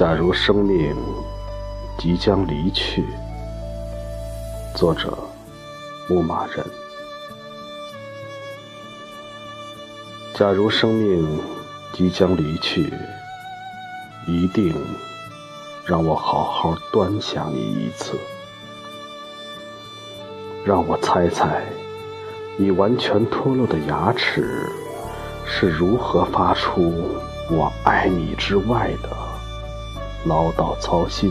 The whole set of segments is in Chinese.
假如生命即将离去，作者牧马人。假如生命即将离去，一定让我好好端详你一次，让我猜猜你完全脱落的牙齿是如何发出“我爱你”之外的。唠叨操心，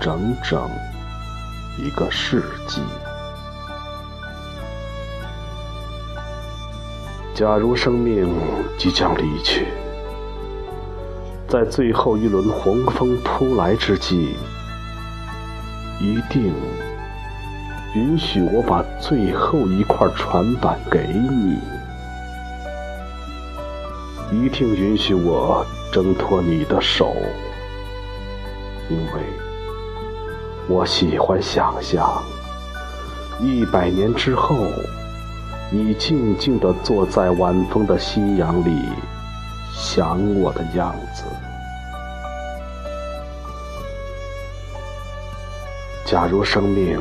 整整一个世纪。假如生命即将离去，在最后一轮洪峰扑来之际，一定允许我把最后一块船板给你，一定允许我。挣脱你的手，因为我喜欢想象，一百年之后，你静静地坐在晚风的夕阳里，想我的样子。假如生命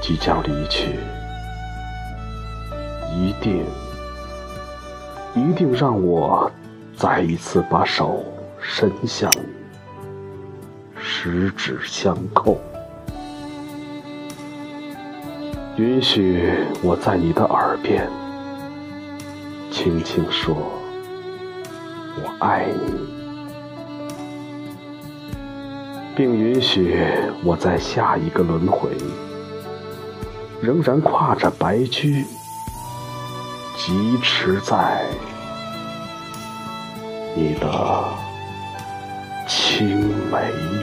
即将离去，一定，一定让我。再一次把手伸向你，十指相扣，允许我在你的耳边轻轻说“我爱你”，并允许我在下一个轮回仍然挎着白驹，疾驰在。你的青梅。